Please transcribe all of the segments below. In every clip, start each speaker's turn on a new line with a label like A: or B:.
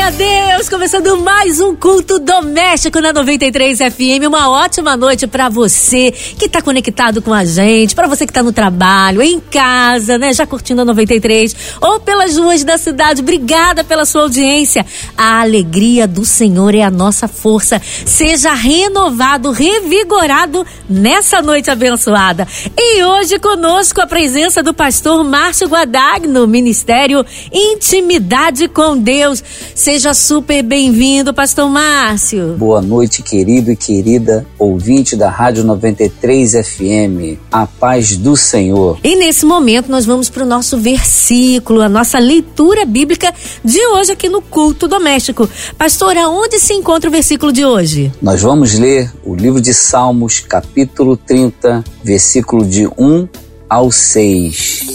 A: a Deus! Começando mais um culto doméstico na 93 FM. Uma ótima noite para você que está conectado com a gente, para você que está no trabalho, em casa, né? Já curtindo a 93 ou pelas ruas da cidade. Obrigada pela sua audiência. A alegria do Senhor é a nossa força. Seja renovado, revigorado nessa noite abençoada. E hoje conosco a presença do pastor Márcio Guadag no Ministério Intimidade com Deus. Seja super bem-vindo, Pastor Márcio.
B: Boa noite, querido e querida ouvinte da Rádio 93 FM. A paz do Senhor.
A: E nesse momento nós vamos para o nosso versículo, a nossa leitura bíblica de hoje aqui no culto doméstico. Pastor, aonde se encontra o versículo de hoje?
B: Nós vamos ler o livro de Salmos, capítulo 30, versículo de 1 ao 6.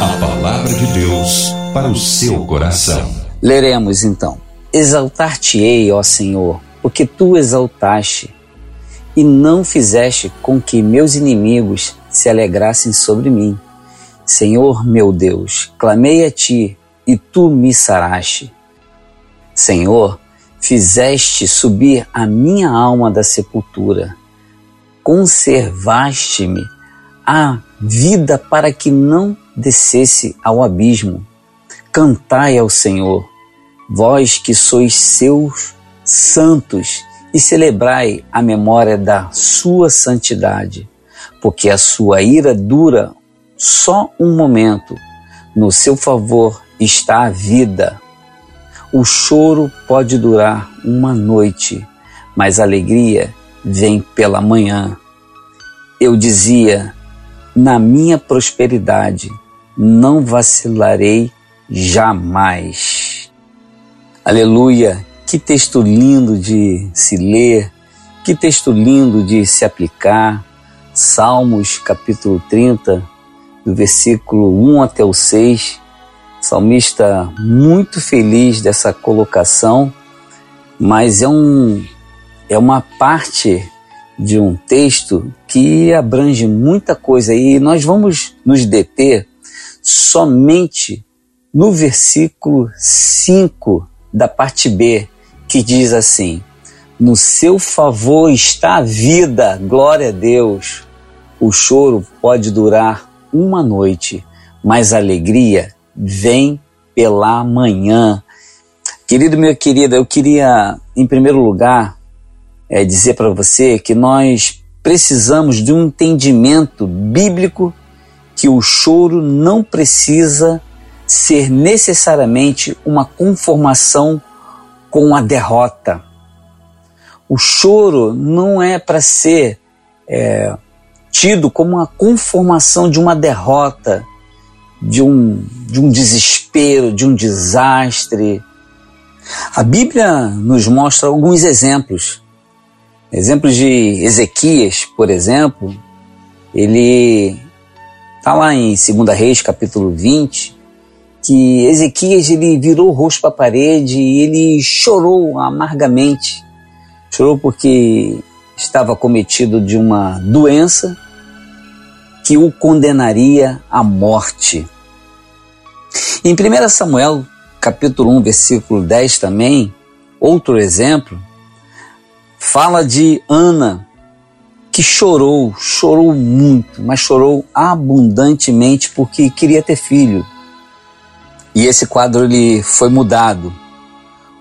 C: A palavra de Deus para o seu coração.
B: Leremos então: Exaltar-te-ei, ó Senhor, porque tu exaltaste, e não fizeste com que meus inimigos se alegrassem sobre mim. Senhor meu Deus, clamei a ti, e tu me saraste. Senhor, fizeste subir a minha alma da sepultura, conservaste-me a vida para que não descesse ao abismo. Cantai ao Senhor, vós que sois seus santos, e celebrai a memória da sua santidade, porque a sua ira dura só um momento, no seu favor está a vida. O choro pode durar uma noite, mas a alegria vem pela manhã. Eu dizia, na minha prosperidade, não vacilarei jamais. Aleluia! Que texto lindo de se ler, que texto lindo de se aplicar. Salmos capítulo 30, do versículo 1 até o 6. Salmista muito feliz dessa colocação, mas é, um, é uma parte de um texto que abrange muita coisa e nós vamos nos deter somente no versículo 5 da parte B, que diz assim: No seu favor está a vida, glória a Deus. O choro pode durar uma noite, mas a alegria vem pela manhã. Querido, minha querida, eu queria, em primeiro lugar, é, dizer para você que nós precisamos de um entendimento bíblico que o choro não precisa ser necessariamente uma conformação com a derrota. O choro não é para ser é, tido como uma conformação de uma derrota, de um, de um desespero, de um desastre. A Bíblia nos mostra alguns exemplos. Exemplos de Ezequias, por exemplo, ele está lá em 2 Reis, capítulo 20, que Ezequias ele virou o rosto para a parede e ele chorou amargamente. Chorou porque estava cometido de uma doença que o condenaria à morte. Em 1 Samuel, capítulo 1, versículo 10 também, outro exemplo, fala de Ana, que chorou, chorou muito, mas chorou abundantemente porque queria ter filho. E esse quadro ele foi mudado.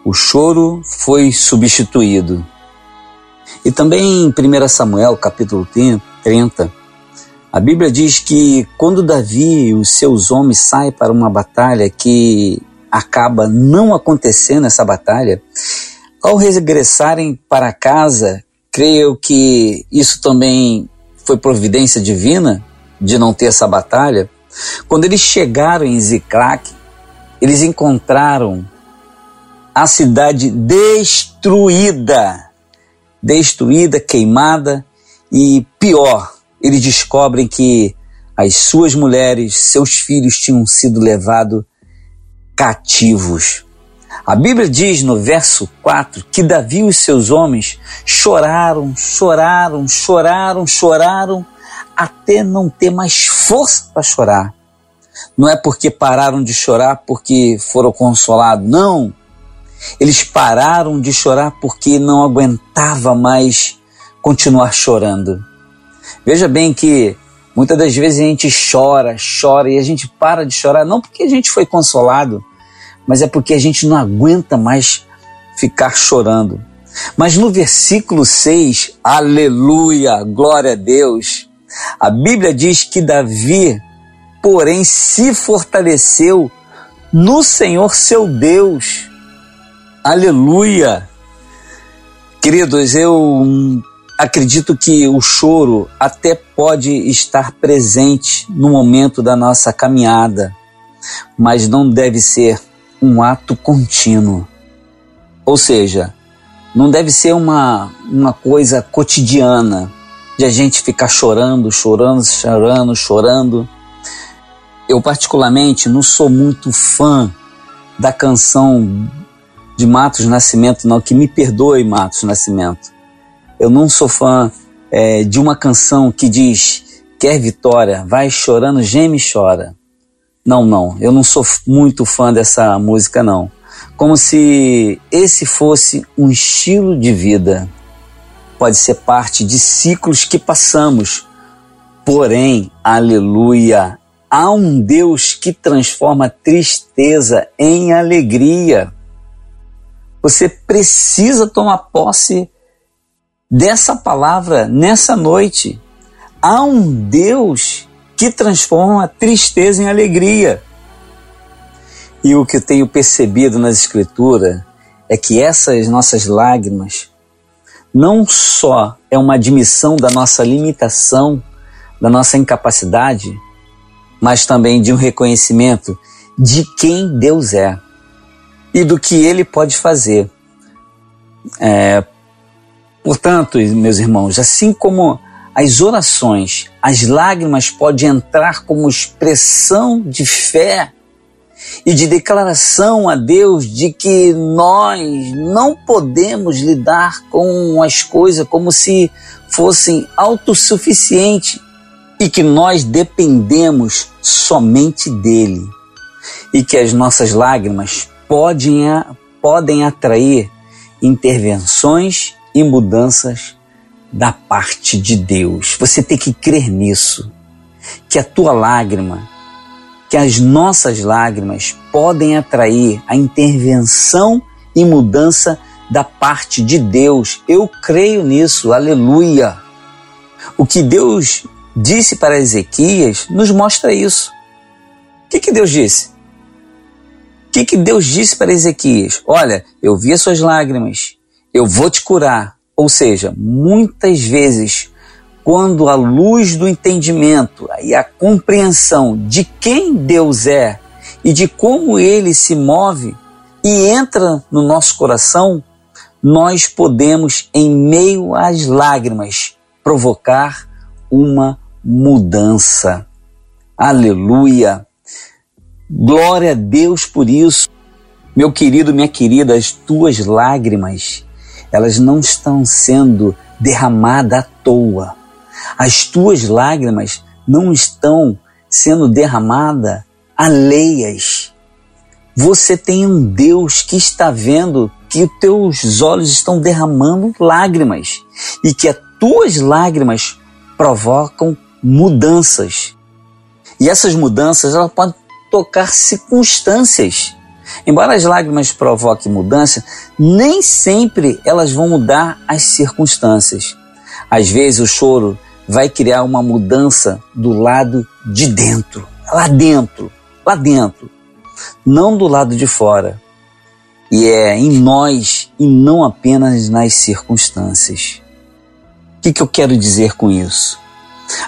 B: O choro foi substituído. E também em 1 Samuel, capítulo 30, a Bíblia diz que quando Davi e os seus homens saem para uma batalha que acaba não acontecendo essa batalha, ao regressarem para casa, creio que isso também foi providência divina de não ter essa batalha. Quando eles chegaram em Ziclac, eles encontraram a cidade destruída, destruída, queimada e pior, eles descobrem que as suas mulheres, seus filhos tinham sido levados cativos. A Bíblia diz no verso 4 que Davi e os seus homens choraram, choraram, choraram, choraram, até não ter mais força para chorar. Não é porque pararam de chorar porque foram consolados, não. Eles pararam de chorar porque não aguentava mais continuar chorando. Veja bem que muitas das vezes a gente chora, chora e a gente para de chorar não porque a gente foi consolado, mas é porque a gente não aguenta mais ficar chorando. Mas no versículo 6, aleluia, glória a Deus, a Bíblia diz que Davi, porém, se fortaleceu no Senhor seu Deus. Aleluia! Queridos, eu acredito que o choro até pode estar presente no momento da nossa caminhada, mas não deve ser um ato contínuo. Ou seja, não deve ser uma, uma coisa cotidiana de a gente ficar chorando, chorando, chorando, chorando. Eu, particularmente, não sou muito fã da canção de Matos Nascimento, não, que me perdoe, Matos Nascimento. Eu não sou fã é, de uma canção que diz: quer vitória, vai chorando, geme e chora. Não, não, eu não sou muito fã dessa música, não. Como se esse fosse um estilo de vida. Pode ser parte de ciclos que passamos. Porém, aleluia, há um Deus que transforma tristeza em alegria. Você precisa tomar posse dessa palavra nessa noite. Há um Deus que transforma tristeza em alegria. E o que eu tenho percebido nas Escrituras é que essas nossas lágrimas não só é uma admissão da nossa limitação, da nossa incapacidade, mas também de um reconhecimento de quem Deus é e do que Ele pode fazer. É, portanto, meus irmãos, assim como as orações, as lágrimas podem entrar como expressão de fé e de declaração a Deus de que nós não podemos lidar com as coisas como se fossem autossuficientes e que nós dependemos somente dele e que as nossas lágrimas podem, podem atrair intervenções e mudanças da parte de Deus. Você tem que crer nisso. Que a tua lágrima, que as nossas lágrimas podem atrair a intervenção e mudança da parte de Deus. Eu creio nisso, aleluia. O que Deus disse para Ezequias nos mostra isso. O que, que Deus disse? O que, que Deus disse para Ezequias? Olha, eu vi as suas lágrimas, eu vou te curar, ou seja, muitas vezes, quando a luz do entendimento e a compreensão de quem Deus é e de como ele se move e entra no nosso coração, nós podemos, em meio às lágrimas, provocar uma mudança. Aleluia! Glória a Deus por isso. Meu querido, minha querida, as tuas lágrimas elas não estão sendo derramadas à toa. As tuas lágrimas não estão sendo derramadas alheias. Você tem um Deus que está vendo que teus olhos estão derramando lágrimas e que as tuas lágrimas provocam mudanças. E essas mudanças elas podem tocar circunstâncias. Embora as lágrimas provoquem mudança, nem sempre elas vão mudar as circunstâncias. Às vezes o choro vai criar uma mudança do lado de dentro, lá dentro, lá dentro, não do lado de fora. E é em nós e não apenas nas circunstâncias. O que, que eu quero dizer com isso?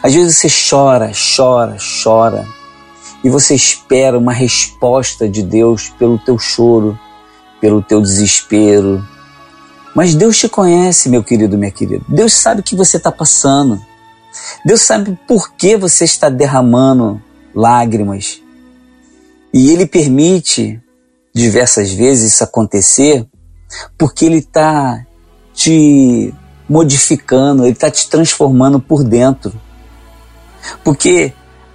B: Às vezes você chora, chora, chora e você espera uma resposta de Deus pelo teu choro, pelo teu desespero. Mas Deus te conhece, meu querido, minha querida. Deus sabe o que você está passando. Deus sabe por que você está derramando lágrimas. E Ele permite diversas vezes isso acontecer, porque ele está te modificando, ele está te transformando por dentro. Porque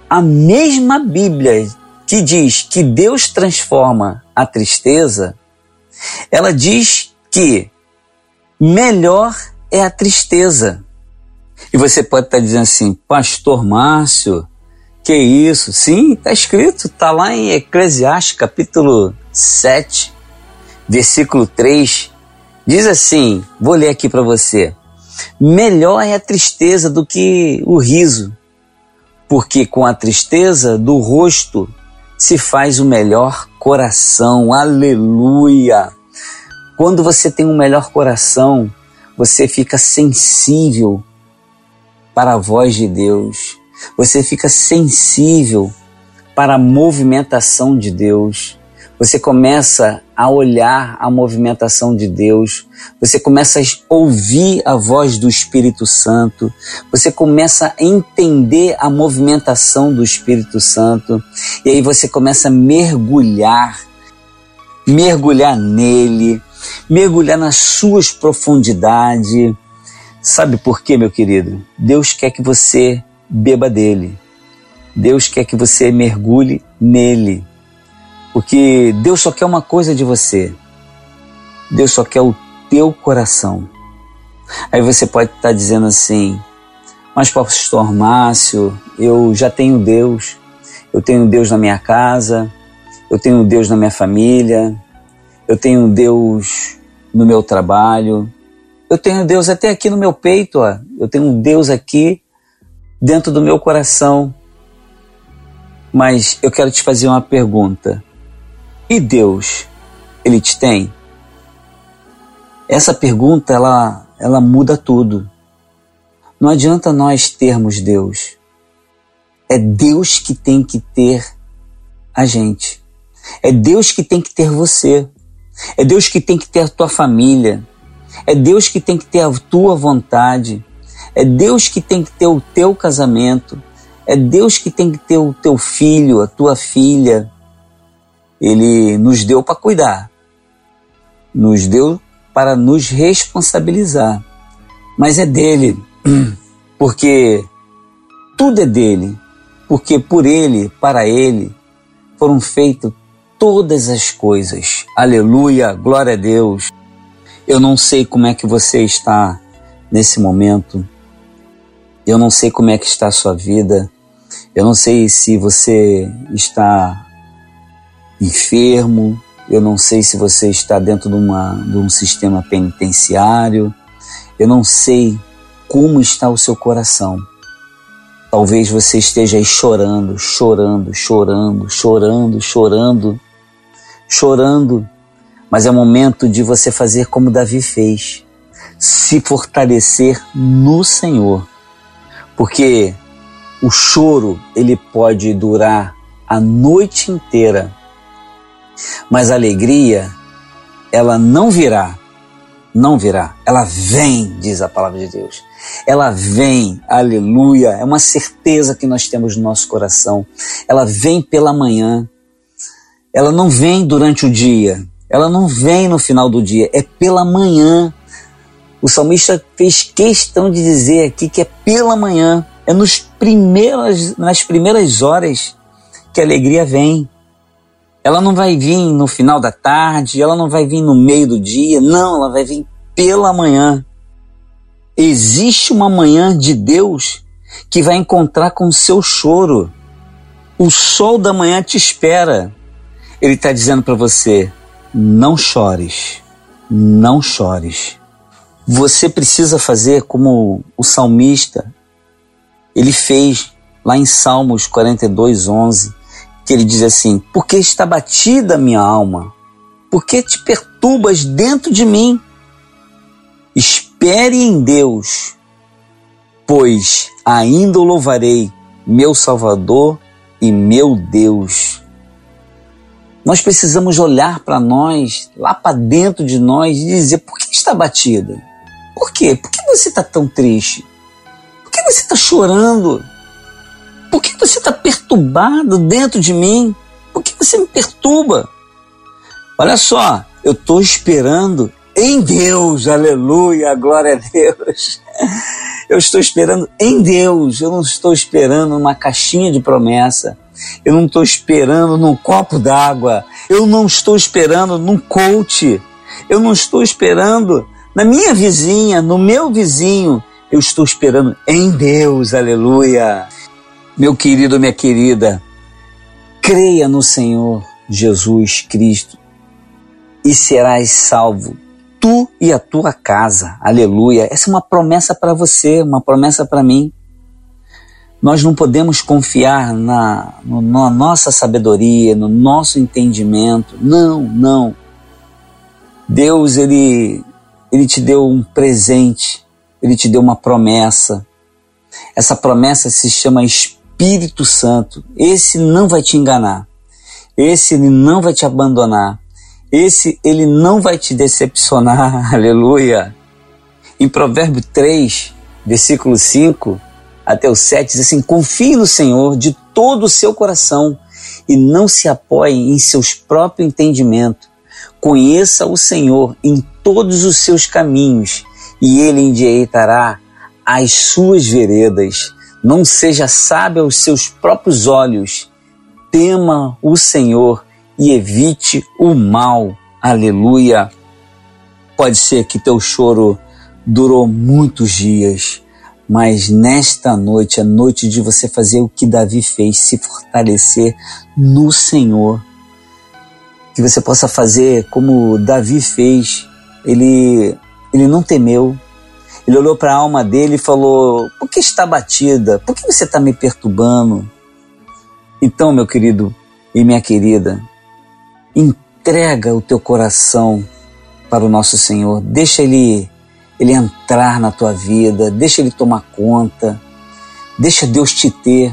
B: a mesma Bíblia que diz que Deus transforma a tristeza, ela diz que melhor é a tristeza. E você pode estar dizendo assim, Pastor Márcio, que isso? Sim, está escrito, está lá em Eclesiastes capítulo 7, versículo 3. Diz assim: vou ler aqui para você. Melhor é a tristeza do que o riso, porque com a tristeza do rosto se faz o melhor coração. Aleluia! Quando você tem um melhor coração, você fica sensível para a voz de Deus. Você fica sensível para a movimentação de Deus. Você começa a olhar a movimentação de Deus, você começa a ouvir a voz do Espírito Santo, você começa a entender a movimentação do Espírito Santo, e aí você começa a mergulhar, mergulhar nele, mergulhar nas suas profundidades. Sabe por quê, meu querido? Deus quer que você beba dele. Deus quer que você mergulhe nele. Porque Deus só quer uma coisa de você. Deus só quer o teu coração. Aí você pode estar dizendo assim, mas pastor Márcio, eu já tenho Deus. Eu tenho Deus na minha casa, eu tenho Deus na minha família, eu tenho Deus no meu trabalho, eu tenho Deus até aqui no meu peito, ó. eu tenho Deus aqui dentro do meu coração. Mas eu quero te fazer uma pergunta. E Deus, ele te tem? Essa pergunta ela ela muda tudo. Não adianta nós termos Deus. É Deus que tem que ter a gente. É Deus que tem que ter você. É Deus que tem que ter a tua família. É Deus que tem que ter a tua vontade. É Deus que tem que ter o teu casamento. É Deus que tem que ter o teu filho, a tua filha. Ele nos deu para cuidar, nos deu para nos responsabilizar, mas é dele, porque tudo é dele, porque por ele, para ele, foram feitas todas as coisas. Aleluia, glória a Deus. Eu não sei como é que você está nesse momento. Eu não sei como é que está a sua vida. Eu não sei se você está enfermo, eu não sei se você está dentro de, uma, de um sistema penitenciário, eu não sei como está o seu coração. Talvez você esteja aí chorando, chorando, chorando, chorando, chorando, chorando, mas é momento de você fazer como Davi fez, se fortalecer no Senhor, porque o choro ele pode durar a noite inteira, mas a alegria, ela não virá, não virá, ela vem, diz a palavra de Deus. Ela vem, aleluia, é uma certeza que nós temos no nosso coração. Ela vem pela manhã, ela não vem durante o dia, ela não vem no final do dia, é pela manhã. O salmista fez questão de dizer aqui que é pela manhã, é nos primeiras, nas primeiras horas que a alegria vem. Ela não vai vir no final da tarde, ela não vai vir no meio do dia, não, ela vai vir pela manhã. Existe uma manhã de Deus que vai encontrar com o seu choro. O sol da manhã te espera. Ele está dizendo para você: não chores, não chores. Você precisa fazer como o salmista ele fez lá em Salmos 42, 11 que ele diz assim: Por que está batida minha alma? Por que te perturbas dentro de mim? Espere em Deus, pois ainda o louvarei, meu Salvador e meu Deus. Nós precisamos olhar para nós, lá para dentro de nós, e dizer: por que está batida? Por quê? Por que você está tão triste? Por que você está chorando? Por que você está perturbado dentro de mim? Por que você me perturba? Olha só, eu estou esperando em Deus, aleluia, glória a Deus. Eu estou esperando em Deus, eu não estou esperando uma caixinha de promessa, eu não estou esperando num copo d'água, eu não estou esperando num coach, eu não estou esperando na minha vizinha, no meu vizinho, eu estou esperando em Deus, aleluia. Meu querido, minha querida, creia no Senhor Jesus Cristo e serás salvo tu e a tua casa. Aleluia. Essa é uma promessa para você, uma promessa para mim. Nós não podemos confiar na, no, na nossa sabedoria, no nosso entendimento. Não, não. Deus, ele, ele te deu um presente, ele te deu uma promessa. Essa promessa se chama Espírito Santo. Esse não vai te enganar. Esse ele não vai te abandonar. Esse ele não vai te decepcionar, aleluia. Em Provérbio 3, versículo 5 até o 7, diz assim: Confie no Senhor de todo o seu coração e não se apoie em seus próprios entendimentos. Conheça o Senhor em todos os seus caminhos e ele endireitará as suas veredas. Não seja sábio aos seus próprios olhos. Tema o Senhor e evite o mal. Aleluia. Pode ser que teu choro durou muitos dias, mas nesta noite, a noite de você fazer o que Davi fez, se fortalecer no Senhor. Que você possa fazer como Davi fez. Ele, ele não temeu. Ele olhou para a alma dele e falou: Por que está batida? Por que você está me perturbando? Então, meu querido e minha querida, entrega o teu coração para o nosso Senhor, deixa Ele, Ele entrar na tua vida, deixa Ele tomar conta, deixa Deus te ter.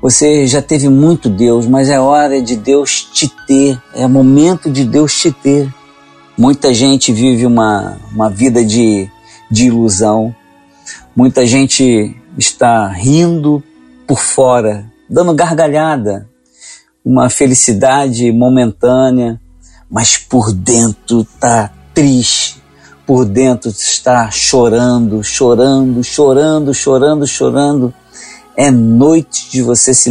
B: Você já teve muito Deus, mas é hora de Deus te ter, é momento de Deus te ter. Muita gente vive uma, uma vida de, de ilusão, muita gente está rindo por fora, dando gargalhada, uma felicidade momentânea, mas por dentro está triste, por dentro está chorando, chorando, chorando, chorando, chorando. É noite de você se,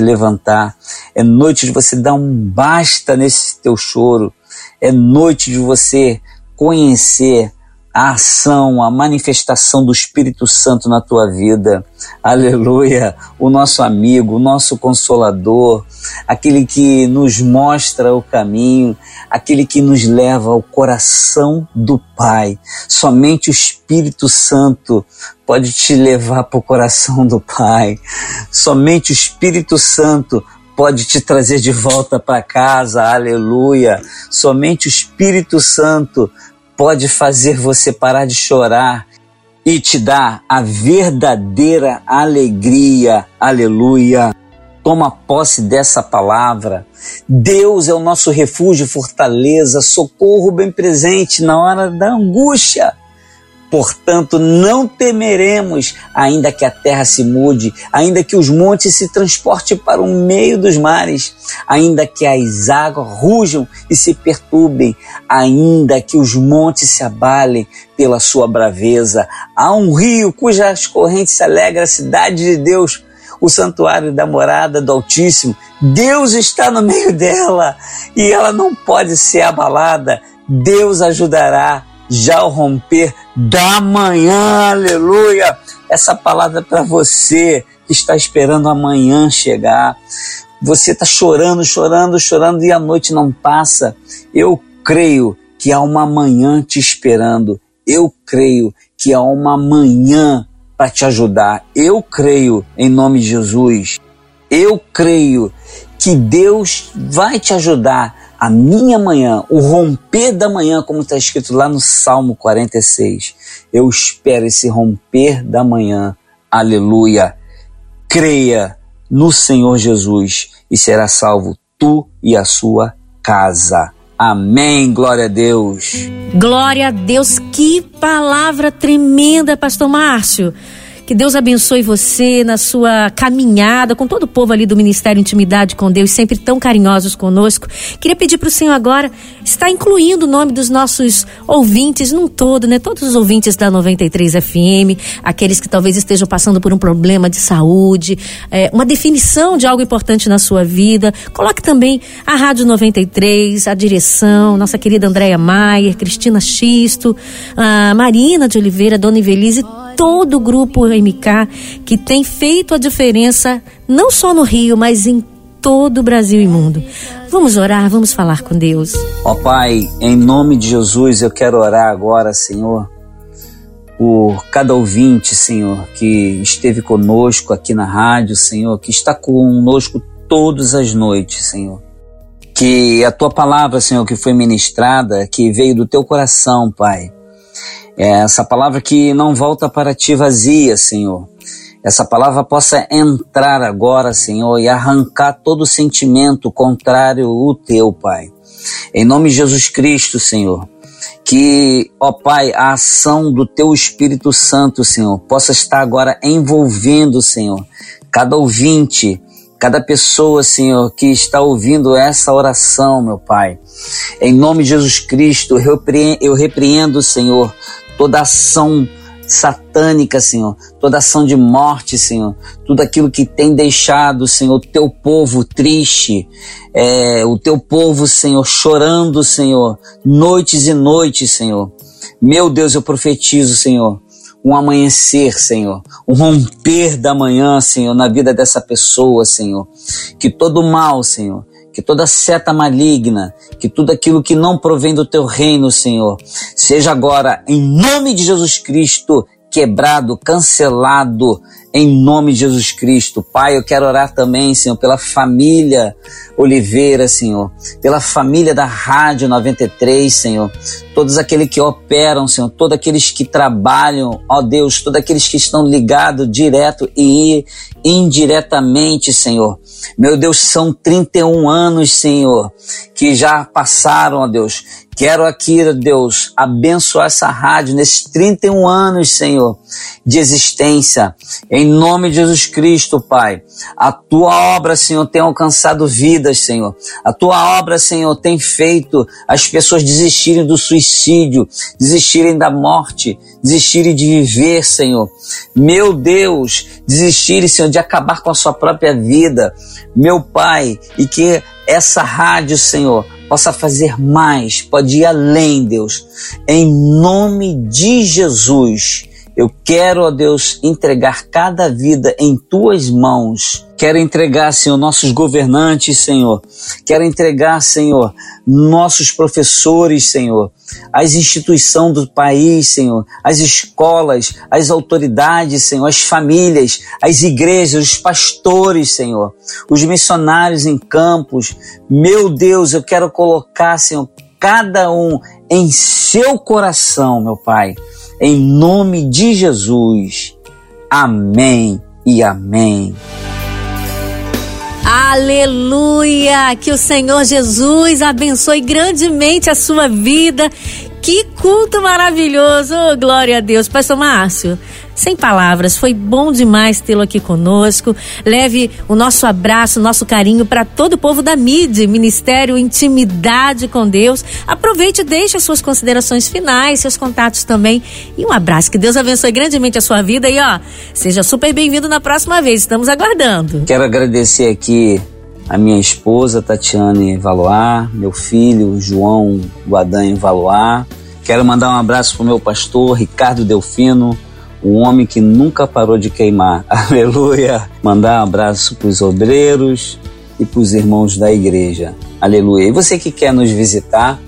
B: levantar, é noite de você dar um basta nesse teu choro, é noite de você conhecer a ação, a manifestação do Espírito Santo na tua vida. Aleluia! O nosso amigo, o nosso consolador, aquele que nos mostra o caminho, aquele que nos leva ao coração do Pai. Somente o Espírito Santo pode te levar para o coração do Pai. Somente o Espírito Santo pode te trazer de volta para casa, aleluia. Somente o Espírito Santo pode fazer você parar de chorar e te dar a verdadeira alegria. Aleluia. Toma posse dessa palavra. Deus é o nosso refúgio, fortaleza, socorro bem presente na hora da angústia. Portanto, não temeremos, ainda que a terra se mude, ainda que os montes se transportem para o meio dos mares, ainda que as águas rujam e se perturbem, ainda que os montes se abalem pela sua braveza. Há um rio cujas correntes se alegram a cidade de Deus, o santuário da morada do Altíssimo. Deus está no meio dela e ela não pode ser abalada. Deus ajudará já ao romper da manhã, aleluia. Essa palavra é para você que está esperando amanhã chegar. Você está chorando, chorando, chorando e a noite não passa. Eu creio que há uma manhã te esperando. Eu creio que há uma manhã para te ajudar. Eu creio em nome de Jesus. Eu creio que Deus vai te ajudar a minha manhã, o romper da manhã, como está escrito lá no Salmo 46. Eu espero esse romper da manhã. Aleluia. Creia no Senhor Jesus e será salvo tu e a sua casa. Amém. Glória a Deus.
A: Glória a Deus. Que palavra tremenda, Pastor Márcio. Que Deus abençoe você na sua caminhada com todo o povo ali do Ministério Intimidade com Deus, sempre tão carinhosos conosco. Queria pedir para o Senhor agora estar incluindo o nome dos nossos ouvintes num todo, né? Todos os ouvintes da 93 FM, aqueles que talvez estejam passando por um problema de saúde, é, uma definição de algo importante na sua vida. Coloque também a Rádio 93, a direção, nossa querida Andréia Maier, Cristina Xisto, a Marina de Oliveira, Dona Ivelise todo o grupo MK que tem feito a diferença não só no Rio, mas em todo o Brasil e mundo. Vamos orar, vamos falar com Deus.
B: Ó oh, Pai, em nome de Jesus, eu quero orar agora, Senhor, por cada ouvinte, Senhor, que esteve conosco aqui na rádio, Senhor, que está conosco todas as noites, Senhor. Que a tua palavra, Senhor, que foi ministrada, que veio do teu coração, Pai, é essa palavra que não volta para ti vazia, Senhor. Essa palavra possa entrar agora, Senhor, e arrancar todo sentimento contrário ao teu, Pai. Em nome de Jesus Cristo, Senhor. Que, ó Pai, a ação do teu Espírito Santo, Senhor, possa estar agora envolvendo, Senhor, cada ouvinte, cada pessoa, Senhor, que está ouvindo essa oração, meu Pai. Em nome de Jesus Cristo, eu repreendo, Senhor, toda ação satânica, Senhor, toda ação de morte, Senhor, tudo aquilo que tem deixado, Senhor, o teu povo triste, é, o teu povo, Senhor, chorando, Senhor, noites e noites, Senhor. Meu Deus, eu profetizo, Senhor, um amanhecer, Senhor, um romper da manhã, Senhor, na vida dessa pessoa, Senhor. Que todo mal, Senhor, que toda seta maligna, que tudo aquilo que não provém do teu reino, Senhor, seja agora, em nome de Jesus Cristo, quebrado, cancelado, em nome de Jesus Cristo. Pai, eu quero orar também, Senhor, pela família Oliveira, Senhor, pela família da Rádio 93, Senhor, todos aqueles que operam, Senhor, todos aqueles que trabalham, ó Deus, todos aqueles que estão ligados direto e indiretamente, Senhor. Meu Deus, são 31 anos, Senhor, que já passaram, ó Deus. Quero aqui, Deus, abençoar essa rádio nesses 31 anos, Senhor, de existência. Em nome de Jesus Cristo, Pai. A tua obra, Senhor, tem alcançado vidas, Senhor. A tua obra, Senhor, tem feito as pessoas desistirem do suicídio, desistirem da morte, desistirem de viver, Senhor. Meu Deus, desistirem, Senhor, de acabar com a sua própria vida. Meu Pai, e que essa rádio, Senhor, possa fazer mais, pode ir além, Deus. Em nome de Jesus, eu quero, ó Deus, entregar cada vida em tuas mãos. Quero entregar, Senhor, nossos governantes, Senhor. Quero entregar, Senhor, nossos professores, Senhor. As instituições do país, Senhor. As escolas, as autoridades, Senhor. As famílias, as igrejas, os pastores, Senhor. Os missionários em campos. Meu Deus, eu quero colocar, Senhor, cada um em seu coração, meu Pai em nome de Jesus. Amém e amém.
A: Aleluia! Que o Senhor Jesus abençoe grandemente a sua vida. Que culto maravilhoso! Oh, glória a Deus. Pastor Márcio, sem palavras, foi bom demais tê-lo aqui conosco. Leve o nosso abraço, o nosso carinho para todo o povo da MIDI, Ministério Intimidade com Deus. Aproveite e deixe as suas considerações finais, seus contatos também. E um abraço. Que Deus abençoe grandemente a sua vida. E ó, seja super bem-vindo na próxima vez. Estamos aguardando.
B: Quero agradecer aqui a minha esposa Tatiane Valoar, meu filho João Guadan Valoar. Quero mandar um abraço para o meu pastor Ricardo Delfino o homem que nunca parou de queimar. Aleluia! Mandar um abraço para os obreiros e para os irmãos da igreja. Aleluia! E você que quer nos visitar,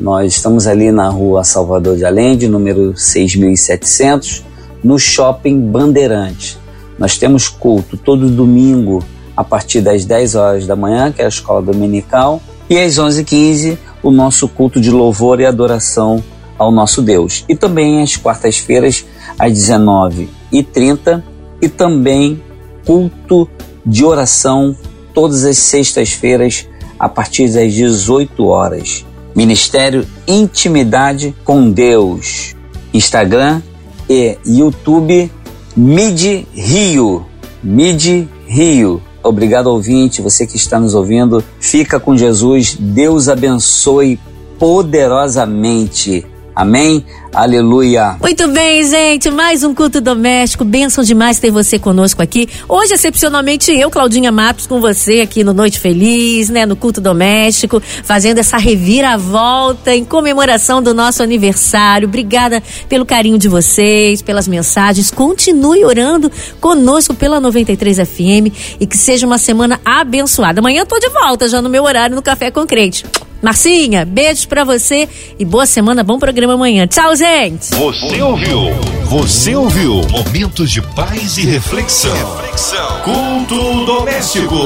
B: nós estamos ali na rua Salvador de Allende, número 6700, no Shopping Bandeirante. Nós temos culto todo domingo a partir das 10 horas da manhã, que é a escola dominical, e às 11h15 o nosso culto de louvor e adoração ao nosso Deus. E também às quartas-feiras, às 19h30, e também culto de oração todas as sextas-feiras, a partir das 18 horas. Ministério Intimidade com Deus. Instagram e YouTube Mid Rio. Mid Rio. Obrigado, ouvinte, você que está nos ouvindo. Fica com Jesus. Deus abençoe poderosamente. Amém? Aleluia.
A: Muito bem, gente. Mais um culto doméstico. Bênção demais ter você conosco aqui. Hoje, excepcionalmente, eu, Claudinha Matos, com você aqui no Noite Feliz, né? No culto doméstico, fazendo essa reviravolta em comemoração do nosso aniversário. Obrigada pelo carinho de vocês, pelas mensagens. Continue orando conosco pela 93 FM e que seja uma semana abençoada. Amanhã eu tô de volta já no meu horário no Café com Crente. Marcinha, beijos para você e boa semana, bom programa amanhã. Tchau, gente.
C: Você ouviu? Você ouviu? Momentos de paz e reflexão. reflexão. Culto doméstico.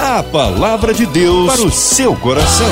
C: A palavra de Deus para o seu coração.